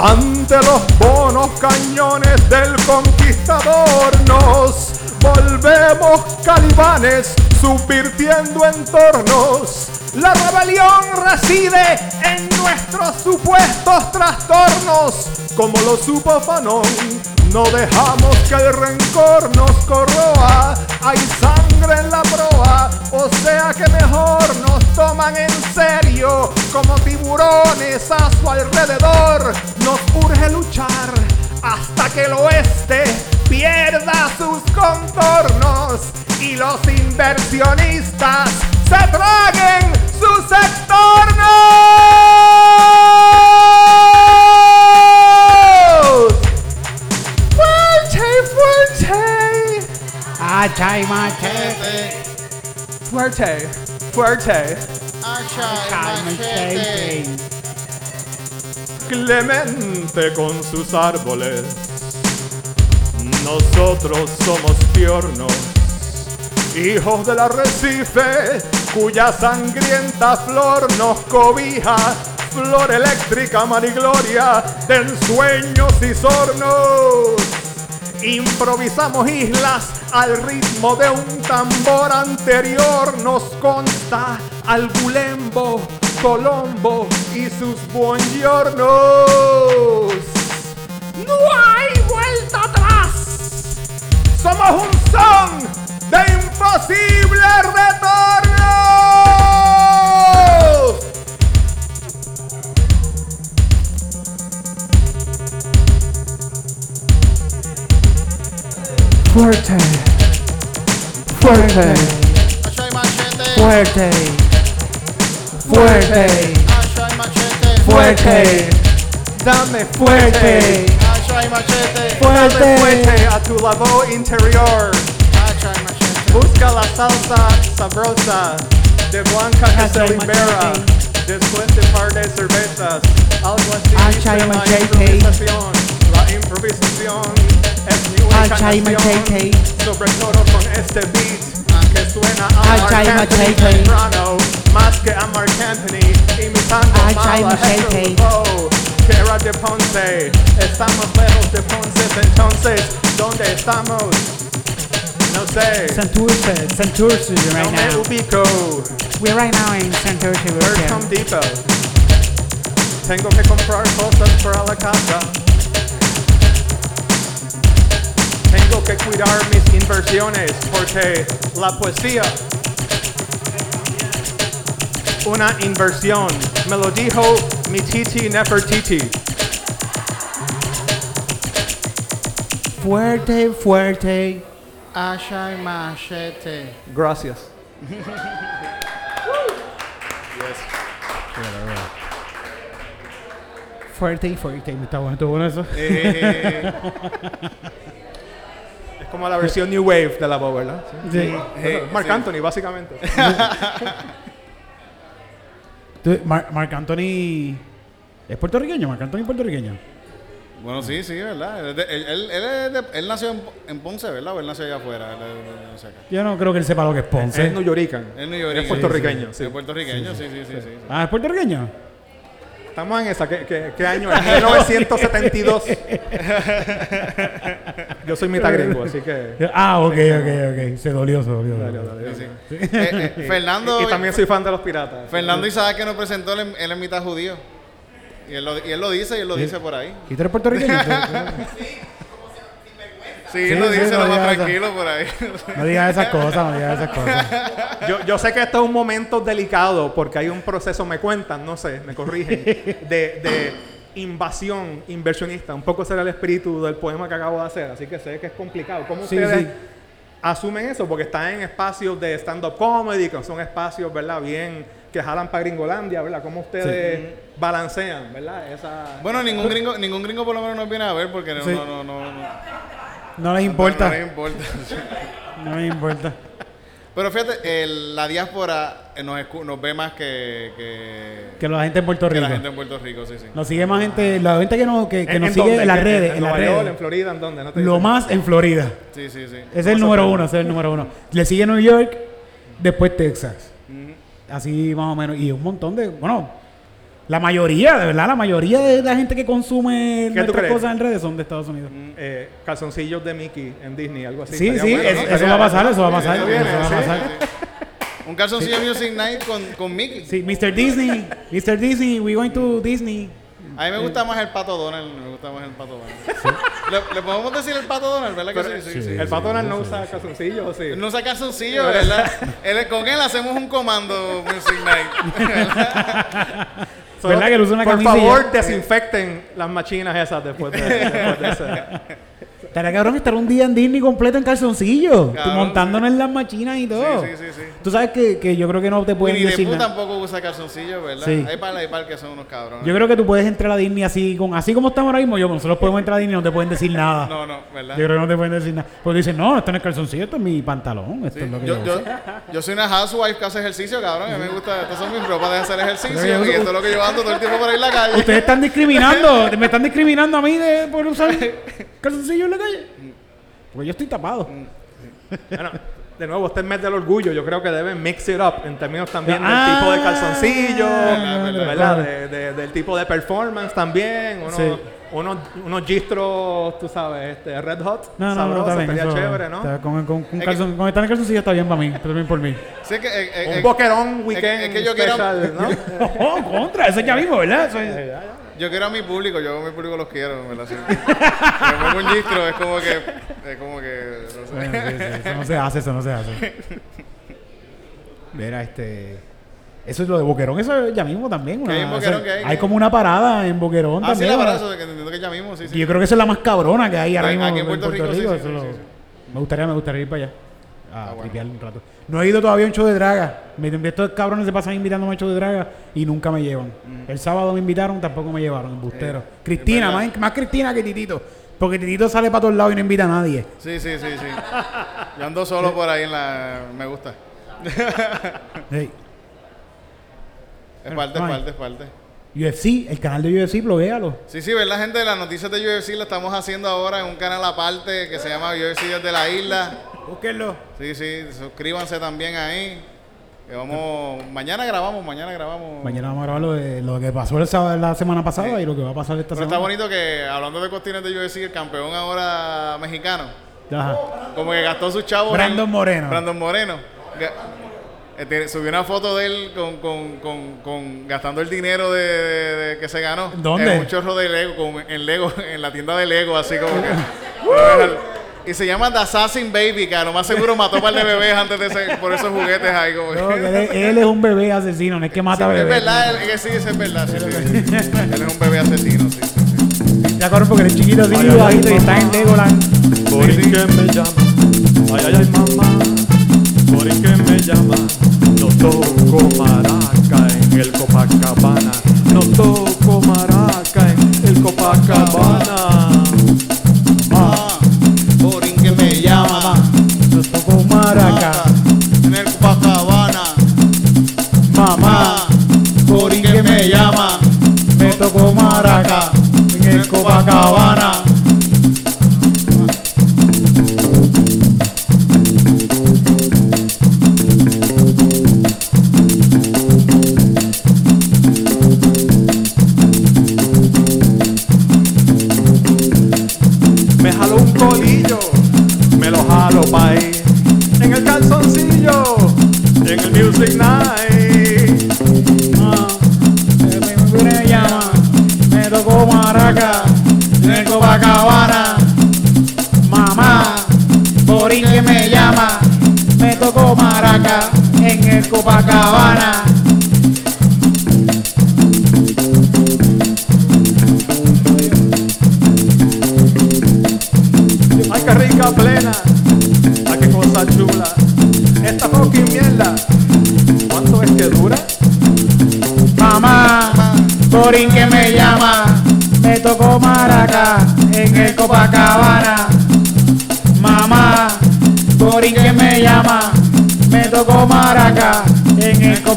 Ante los bonos cañones del conquistador nos volvemos calibanes subvirtiendo entornos. La rebelión reside en nuestros supuestos trastornos. Como lo supo Fanon, no dejamos que el rencor nos corroa. Hay sangre en la proa, o sea que mejor nos toman en serio. Como tiburones a su alrededor, nos urge luchar hasta que el oeste pierda sus contornos y los inversionistas se traguen sus extornos. Fuerte, fuerte. Cha, Achai machete. Fuerte, fuerte. Machete. Clemente con sus árboles. Nosotros somos tiernos, hijos del arrecife, cuya sangrienta flor nos cobija. Flor eléctrica, manigloria de ensueños y sornos. Improvisamos islas al ritmo de un tambor anterior. Nos consta al Bulembo, Colombo y sus buongiornos. ¡No hay vuelta atrás! ¡Somos un son de imposibles retornos! Fuerte. Fuerte. Fuerte. Fuerte. Fuerte. Dame Fuerte. Fuerte. fuerte a tu lavo interior. Busca la salsa sabrosa de Blanca que se libera después de par de cervezas. Algo así dice la improvisación. La improvisación es mi única canción, sobre todo con este beat que suena a Marc Hacha y Anthony machete. temprano, más que a Mark Anthony, imitando Hacha y mal a machete. Hector Lavoe, que era de Ponce. Estamos lejos de Ponce, entonces, ¿dónde estamos? No sé. Santurce. Santurce No right me now. ubico. We're right now in Santurce. Where's Home Depot? Tengo que comprar cosas para la casa. Tengo que cuidar mis inversiones porque la poesía, una inversión, me lo dijo mi titi Nefertiti. Fuerte, fuerte. Hacha y machete. Gracias. Fuerte y fuerte. Está bueno, está bueno eso. Eh, Es como la versión New Wave de la voz, ¿verdad? Sí. Sí. Marc sí. Anthony, básicamente. Mar- Marc Anthony. ¿Es puertorriqueño? Marc Anthony es puertorriqueño. Bueno, sí, sí, ¿verdad? Él, nació en, en Ponce, ¿verdad? O él nació allá afuera. Él, él- él nació acá. Yo no creo que él sepa lo que es Ponce. Es New Yorican. Es New York. Es puertorriqueño, sí. Es puertorriqueño, sí, sí, sí. sí, sí. Ah, ¿es puertorriqueño? Estamos en esa. ¿Qué, qué- qué año es? 1972. Yo soy mitad gringo, así que. Ah, ok, ok, ok. Se dolió, se dolió. Dale, dale, Sí, sí. Eh, eh, Fernando, Y también soy fan de los piratas. Fernando Isaac que nos presentó, él, él es mitad judío. Y él, lo, y él lo dice, y él lo dice por ahí. ¿Y tú eres puertorriqueño? ¿Tú- Sí, Sí, dice no lo más tranquilo por ahí. No digas esas cosas, no digas esas cosas. Yo, yo sé que esto es un momento delicado porque hay un proceso, me cuentan, no sé, me corrigen, de, de invasión inversionista. Un poco será el espíritu del poema que acabo de hacer, así que sé que es complicado. ¿Cómo Sí, ustedes sí. asumen eso? Porque están en espacios de stand-up comedy, que son espacios, ¿verdad? Bien, que jalan para Gringolandia, ¿verdad? ¿Cómo ustedes balancean, ¿verdad? Esa, Bueno, ningún gringo, ningún gringo por lo menos nos viene a ver porque no, Sí. no, no, no, no, No les no importa. les importa. No les importa. Pero fíjate, el- la diáspora eh, nos, escu- nos ve más que, que, Que la gente en Puerto que Rico. la gente en Puerto Rico, sí, sí. Nos sigue más gente, la gente que nos, que, que ¿En- nos en sigue dónde? en las ¿En- redes, en en las York, redes. en Florida, ¿en dónde? ¿No te Lo más en Florida. Sí, sí, sí. Ese es el número uno, ese es el número uno. Le sigue New York, después Texas. Así más o menos. Y un montón de. Bueno, la mayoría, de verdad, la mayoría de la gente que consume nuestras cosas en redes son de Estados Unidos. Eh, calzoncillos de Mickey en Disney, algo así. Sí, sí, bueno, es- ¿no? eso va a pasar, eso va a pasar. Eso Eso viene, va a sí. pasar. Un calzoncillo Music Night con, con Mickey. Sí, Mr. Disney, Mr. Disney, we going to Disney. A mí me gusta más el pato Donald, me gusta más el pato Donald. ¿Le, le podemos decir el pato Donald, ¿verdad que sí? Sí, sí. El pato Donald no usa calzoncillos, ¿o sí? No usa calzoncillo, ¿verdad? Él- con él hacemos un comando Music Night. Solo- ¿Verdad que él usa una Por camisa favor, desinfecten las machinas esas después de, después de ese. Estaría cabrón estar un día en Disney completo en calzoncillo. Cabrón, montándonos en las machinas y todo. Sí, sí, sí, sí. Tú sabes que, que yo creo que no te pueden the decir nada. tampoco usa calzoncillos, ¿verdad? Sí. Hay par, hay par que son unos cabrones. Yo creo que tú puedes entrar a Disney así, con, así como estamos ahora mismo. Yo, nosotros podemos entrar a Disney y no te pueden decir nada. No, no, ¿verdad? Yo creo que no te pueden decir nada. Porque dicen, no, esto no es calzoncillo, esto es mi pantalón. Esto es lo que yo, yo, yo, uso". yo soy una housewife que hace ejercicio, cabrón. A mí me gusta, estas son mis ropas de hacer ejercicio. Y esto es lo que yo ando todo el tiempo por ahí en la calle. Ustedes están discriminando, me están discriminando a mí de, por usar calzoncillo en la calle. Porque yo estoy tapado. Bueno, de nuevo, este es el mes del orgullo. Yo creo que deben mix it up en términos también Ah, del tipo de calzoncillo, verdad, ¿verdad? De- de- del tipo de performance también. Unos, Sí. unos, unos gistros, tú sabes, este, red hot, No, no, no, sabrosos, bien. estaría eso- chévere, ¿no? está- Con, con, con, Es calzon- con estar en calzoncillo está bien para mí, está bien por mí. Sí, es que, eh, eh, Un eh, boquerón weekend es que yo quiero- special, ¿no? Oh, contra, eso es ya mismo, ¿verdad? Eso es- yo quiero a mi público, yo a mi público los quiero, ¿verdad? Sí. Me pongo un gistro, es como que. Es como que. No sé. Bueno, sí, sí, eso no se hace, eso no se hace. Mira, este. Eso es lo de Boquerón, eso es ya mismo también. ¿Qué hay una- Boquerón? eso- ¿Qué hay? hay como una parada en Boquerón Ah, sí, también. la una- verdad, eso que entiendo que ya mismo, sí, sí. Y yo creo que esa es la más cabrona que hay ahora mismo en Puerto Rico, sí, sí, sí, lo- sí, sí. Me gustaría, me gustaría ir para allá. A Ah, bueno. tripear un rato. No he ido todavía a un show de draga. Estos cabrones se pasan invitándome a un show de draga y nunca me llevan. El sábado me invitaron, tampoco me llevaron, embustero. Eh, Cristina, más, más Cristina que Titito. Porque Titito sale para todos lados y no invita a nadie. Sí, sí, sí, sí. Yo ando solo por ahí en la. Me gusta. Hey. Es parte, es Ay. parte, es parte. UFC, el canal de UFC, bloguealo. Sí, sí, ¿verdad, gente? Las noticias de UFC las estamos haciendo ahora en un canal aparte que se llama UFC desde la isla. Búsquenlo. Sí, sí, suscríbanse también ahí. Que vamos, mañana grabamos, mañana grabamos. Mañana vamos a grabar lo, de, lo que pasó el sábado- la semana pasada y lo que va a pasar esta Pero está semana. bonito que, hablando de cuestiones de UFC, el campeón ahora mexicano, Ajá. como que gastó sus chavos. Brandon en- Moreno. Brandon Moreno. Eh, tiene- subió una foto de él con, con, con, con gastando el dinero de, de- de que se ganó. ¿Dónde? En un chorro de Lego, con, en Lego, en la tienda de Lego, así como que. y se llama The Assassin Baby, que a lo más seguro mató un par de bebés antes de ese, por esos juguetes ahí. Como No, él, él es un bebé asesino, no es que mata Sí, es bebés. verdad, él- que sí, eso es verdad. Sí, sí, sí. Él es un bebé asesino, sí. sí, sí. Ya cabrón, porque eres chiquito así, bajito y está en Legoland. Por que me llama, ay, ay, ay, mamá. Por que me llama, no toco maraca en el Copacabana. No toco maraca en el Copacabana. Maraca en el Copacabana.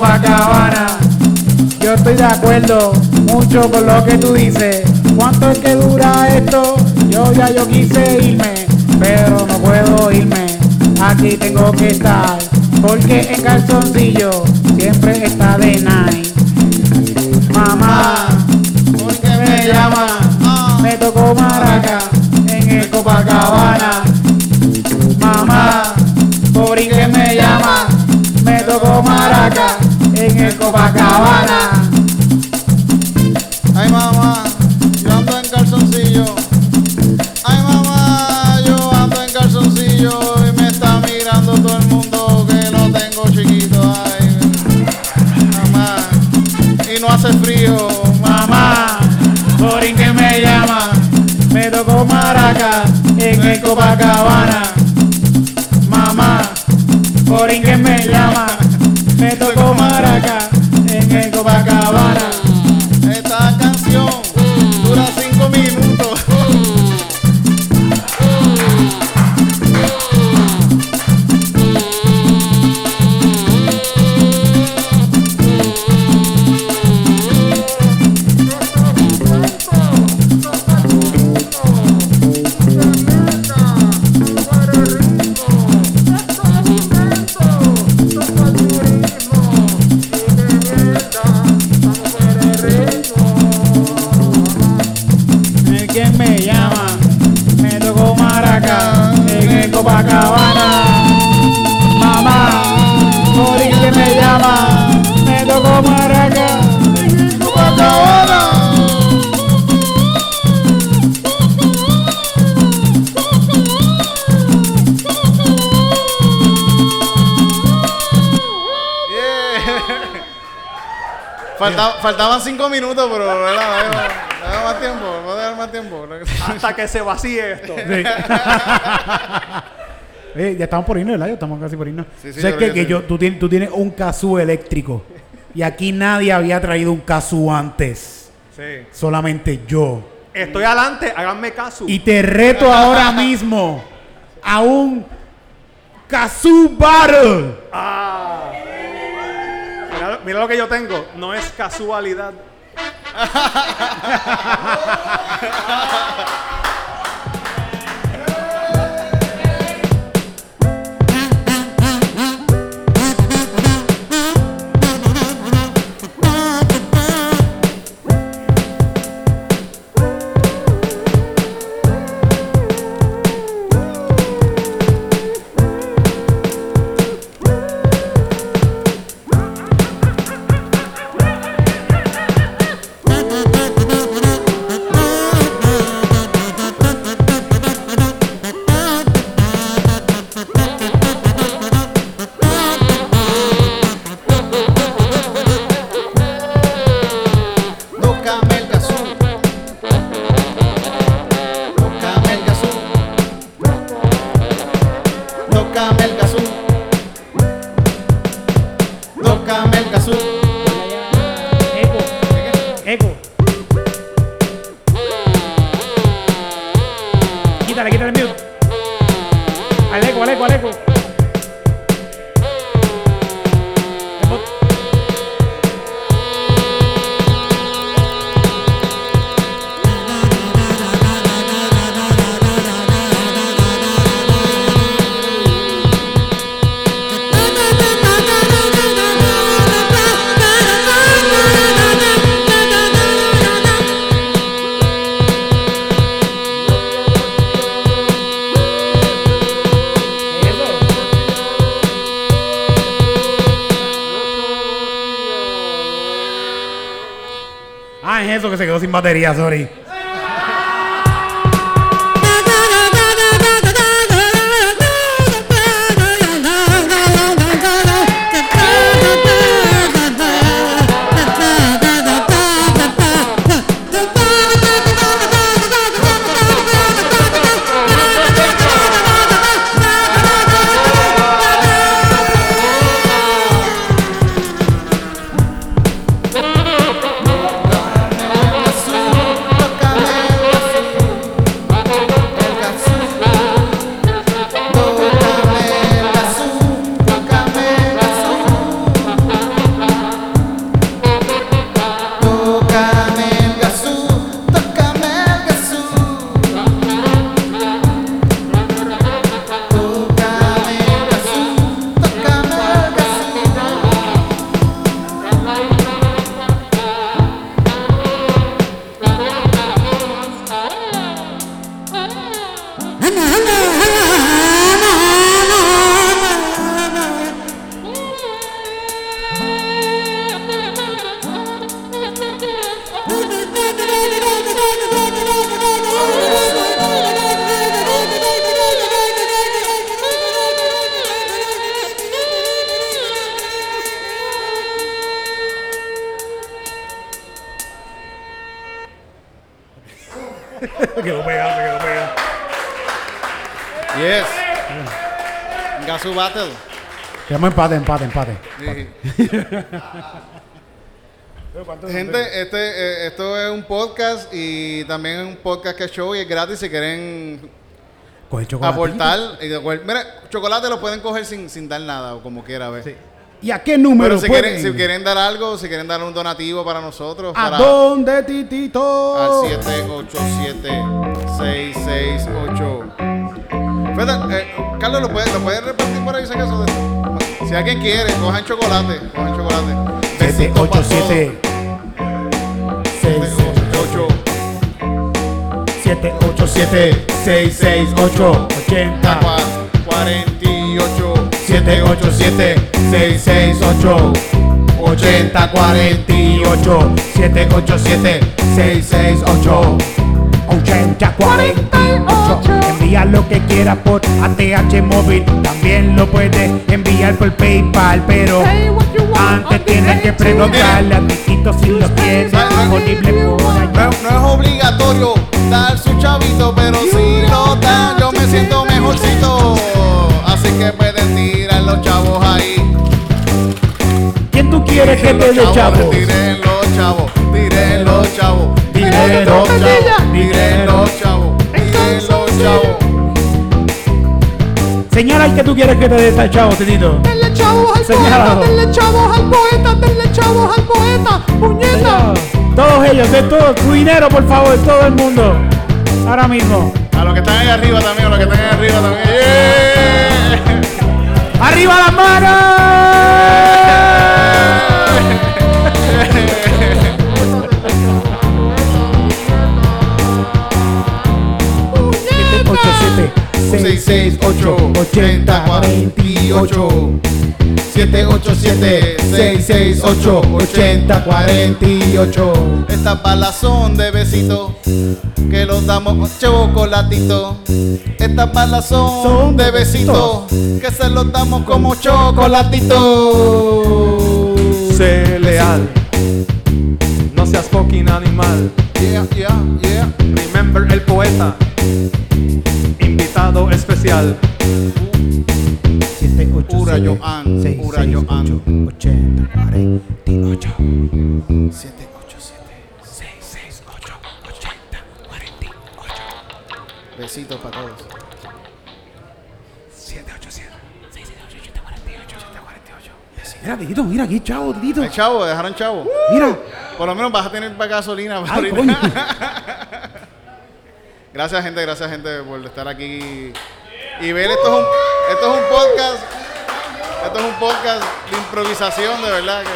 Copacabana. Yo estoy de acuerdo mucho con lo que tú dices. ¿Cuánto es que dura esto? Yo ya yo quise irme, pero no puedo irme. Aquí tengo que estar, porque en calzoncillo siempre está de night. Mamá, Borín que me llama, me tocó maraca en el Copacabana. Mamá, por que me llama, me tocó maraca Copacabana. Ay mamá, yo ando en calzoncillo. Ay mamá, yo ando en calzoncillo y me está mirando todo el mundo que lo tengo chiquito. Ay mamá, y no hace frío. Mamá, por que me llama, me tocó maraca en el Copacabana. Faltaban cinco minutos, pero era- era más tiempo, puedo dar más tiempo. Hasta que se vacíe esto. Eh, ya estamos por irnos, ¿verdad? Ya estamos casi por irnos. Sí, sí, ¿Sabes yo qué? creo que Que yo, tú, tienes, tú tienes un casú eléctrico. Y aquí nadie había traído un casú antes. Sí. Solamente yo. Estoy adelante, háganme caso. Y te reto ahora mismo a un casú battle. Ah. Mira, lo que yo tengo. No es casualidad. eso que Battle. Quedamos empate, empate, empate. Sí. Gente, este, eh, esto es un podcast y también es un podcast que es show y es gratis si quieren Coge chocolate. aportar. Y de mira, chocolate lo pueden coger sin, sin dar nada o como quiera, ver. ¿Y a qué número Pero si pueden? quieren, si quieren dar algo, si quieren dar un donativo para nosotros, ¿A para, dónde, Titito? al 787-668. Fíjate, eh, Carlos, ¿lo puedes, ¿lo puedes repartir por ahí si acaso? Si alguien quiere, cojan chocolate, cojan chocolate. Besitos pa' 787 todos. 787 668 80 48 787 668 80 48 787 668 80 48 Envía lo que quieras por ATH móvil. También lo puedes enviar por PayPal Pero antes tienes que preguntarle a Titito si lo tienes disponible por No, allá es- no es obligatorio dar su chavito, pero si lo dan, yo me siento mejorcito. Así que pueden tirar los chavos ahí. ¿Quién tú quieres que te dé chavos, tiren los chavos, Tiren los chavos, tiren los chavos, tiren los chavos. Señala el que tú quieres que te dé esta chavo, Titito. Denle chavos al Señalado. poeta, denle chavos al poeta, denle chavos al poeta, puñeta. Todos ellos, de todo, tu dinero, por favor, todo el mundo. Ahora mismo. A los que están ahí arriba también, a los que están ahí arriba también. ¡Yeah! ¡Arriba las manos! 668 80 48 787 668 80 48 Estas balas son de besitos que los damos chocolatito. Estas balas son, Son de besitos que se los damos como chocolatito. Sé leal. No seas fucking animal. Yeah, yeah, yeah. Remember el poeta. Invitado especial. Ura Joan, Ura Joan. 80 48 Besitos para todos. 787 Mira, Titito, mira aquí, chavo, Titito. Ay, chavo, dejaron chavo. Mira. Por lo menos vas a tener para gasolina. Ay, coño. gracias, gente, gracias, gente, por estar aquí y ver. Esto es un, esto es un podcast. Esto es un podcast de improvisación, de verdad. Que,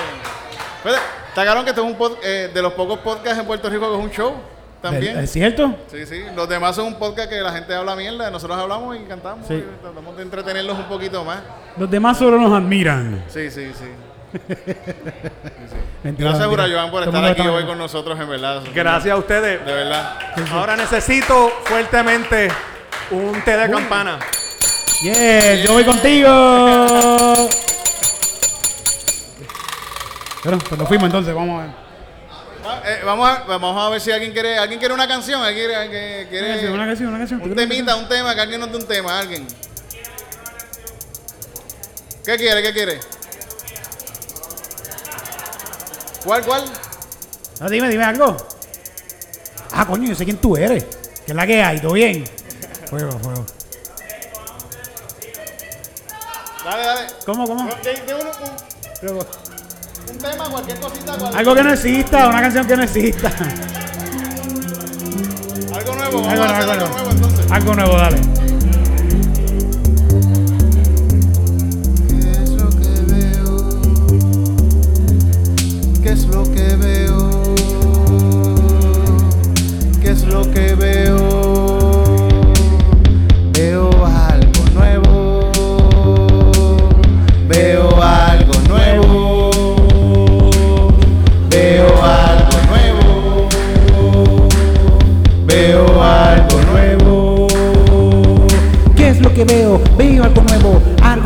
Pues, claro que esto es un pod- eh, de los pocos podcasts en Puerto Rico que es un show. También. ¿Es cierto? Sí, sí. Los demás son un podcast que la gente habla mierda. Nosotros hablamos y cantamos. Sí. y tratamos de entretenerlos un poquito más. Los demás solo nos admiran. Sí, sí, sí. Gracias, Joan, por estar aquí hoy con nosotros, en verdad. Gracias a ustedes. De verdad. Ahora necesito fuertemente un té de campana. Yes, yo voy contigo. Bueno, pues nos fuimos entonces, vamos a ver. Ah, eh, vamos, a, vamos a ver si alguien quiere, alguien quiere una canción, alguien quiere, alguien quiere Una canción, una canción, una canción. ¿Tú un temita, un tema, que alguien nos dé un tema, alguien. ¿Qué quiere? ¿Qué quiere? ¿Cuál, cuál? No, dime, dime algo. Ah, coño, yo sé quién tú eres. ¿Qué es la que hay? ¿Todo bien? Fuego, fuego. Dale, dale. ¿Cómo, cómo? De- de uno- un, Fuego. un tema, cualquier cosita, cual- Algo que no exista, una canción que no exista. algo nuevo, vamos Algo, a hacer algo. nuevo entonces. Algo nuevo, dale. ¿Qué es lo que veo? ¿Qué es lo que veo?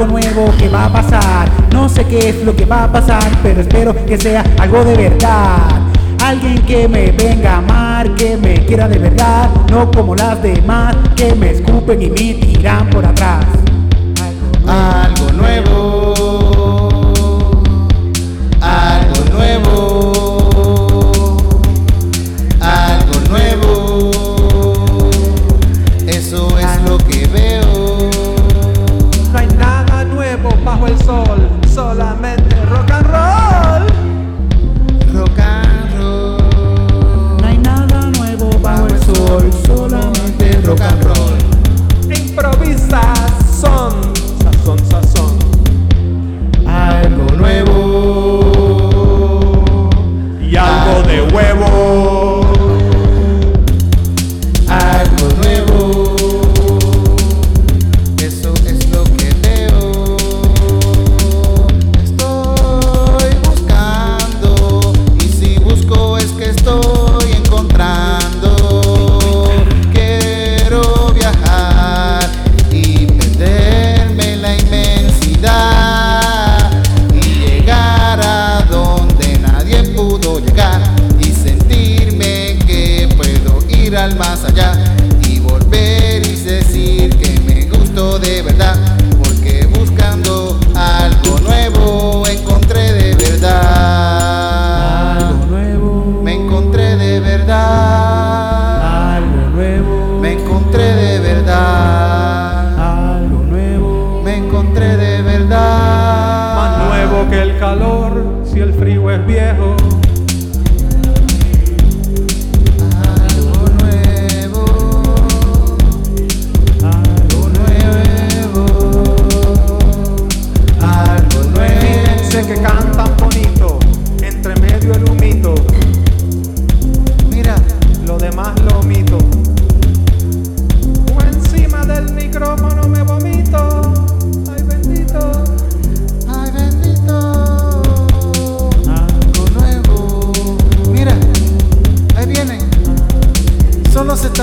Nuevo que va a pasar. No sé qué es lo que va a pasar, pero espero que sea algo de verdad. Alguien que me venga a amar, que me quiera de verdad, no como las demás, que me escupen y me tiran por atrás.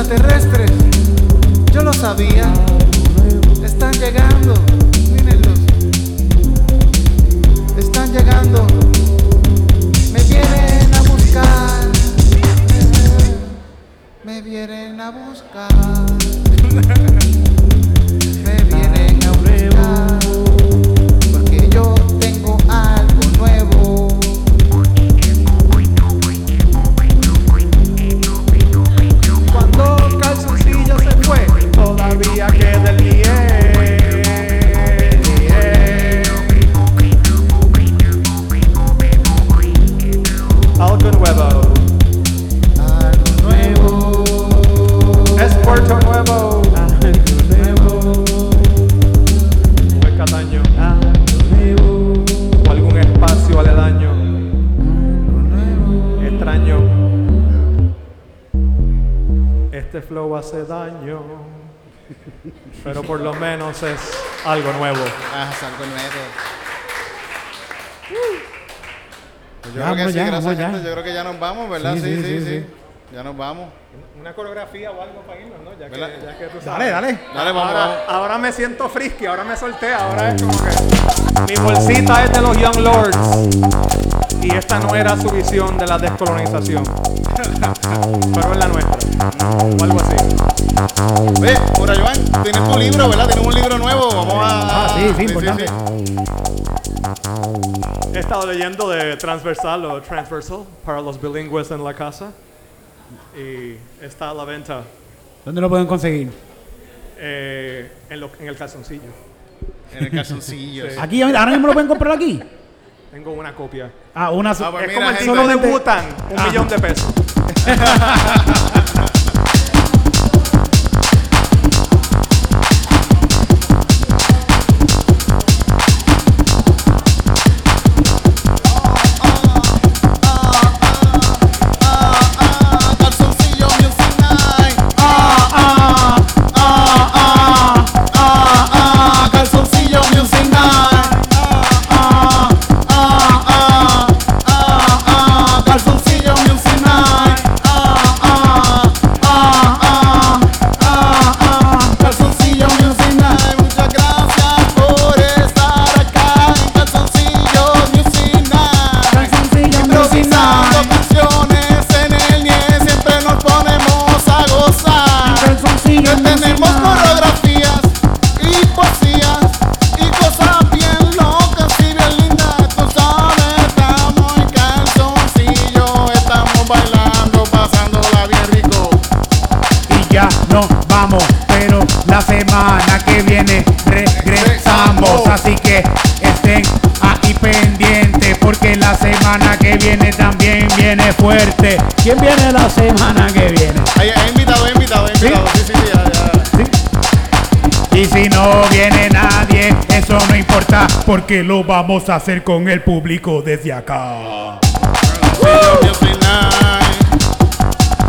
Extraterrestres. Yo lo sabía. Lo menos es algo nuevo. Ah, es algo nuevo. Pues yo Ya, creo que sí, ya, gracias, gente. Yo creo que ya nos vamos, ¿verdad? Sí, Sí, sí, sí, sí. sí, sí. Ya nos vamos. Una coreografía o algo para irnos, ¿no? Ya que, ¿Verdad? ya que tú sabes. Dale, dale. Dale, vamos, Ahora, vamos. ahora me siento frisky, ahora me solté, ahora es como que mi bolsita es de los Young Lords y esta no era su visión de la descolonización, pero es la nuestra, o algo así. Ve, Mora Joan, tienes tu libro, ¿verdad? Tienes un libro nuevo. Vamos a. Ah, sí, sí, importante. He estado leyendo de transversal o transversal para los bilingües en la casa y está a la venta ¿Dónde lo pueden conseguir? eh, en, lo- en el calzoncillo. En el calzoncillo. Sí. Aquí, ahora mismo lo pueden comprar aquí. Tengo una copia. Ah, una Ah, pues es mira, como el disco de Wutan, un Ah. millón de pesos. porque lo vamos a hacer con el público desde acá. Music.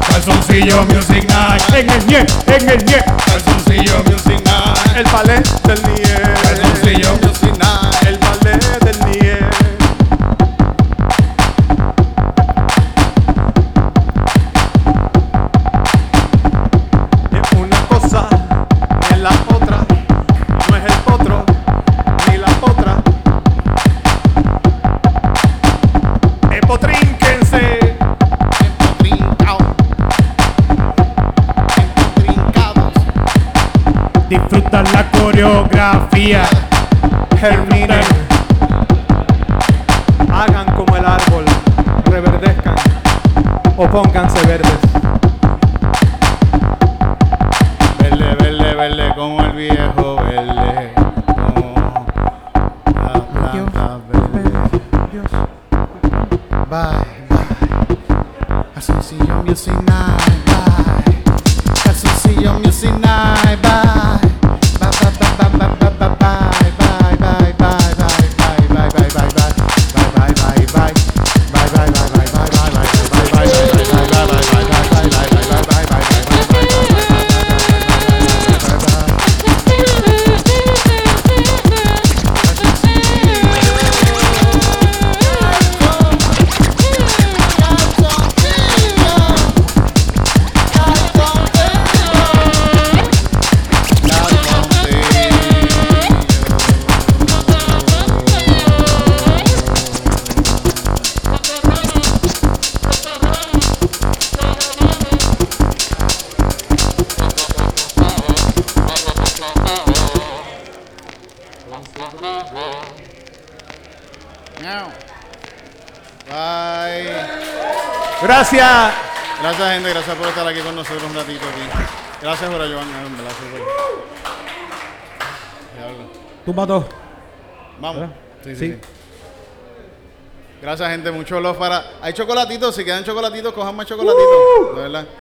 Calzoncillo Music Night. En el ñe, en el ñe. Calzoncillo Music Night. El ballet del Niel. Calzoncillo Music Night. Coreografía. Germinen. Hagan como el árbol, reverdezcan o pónganse verdes. Un ratito aquí. Gracias por ayudarme. Gracias por... Diablo. Tú mató. Vamos. Sí, sí, sí. Gracias, gente. Mucho love para. Hay chocolatitos. Si quedan chocolatitos, cojan más chocolatitos. De verdad.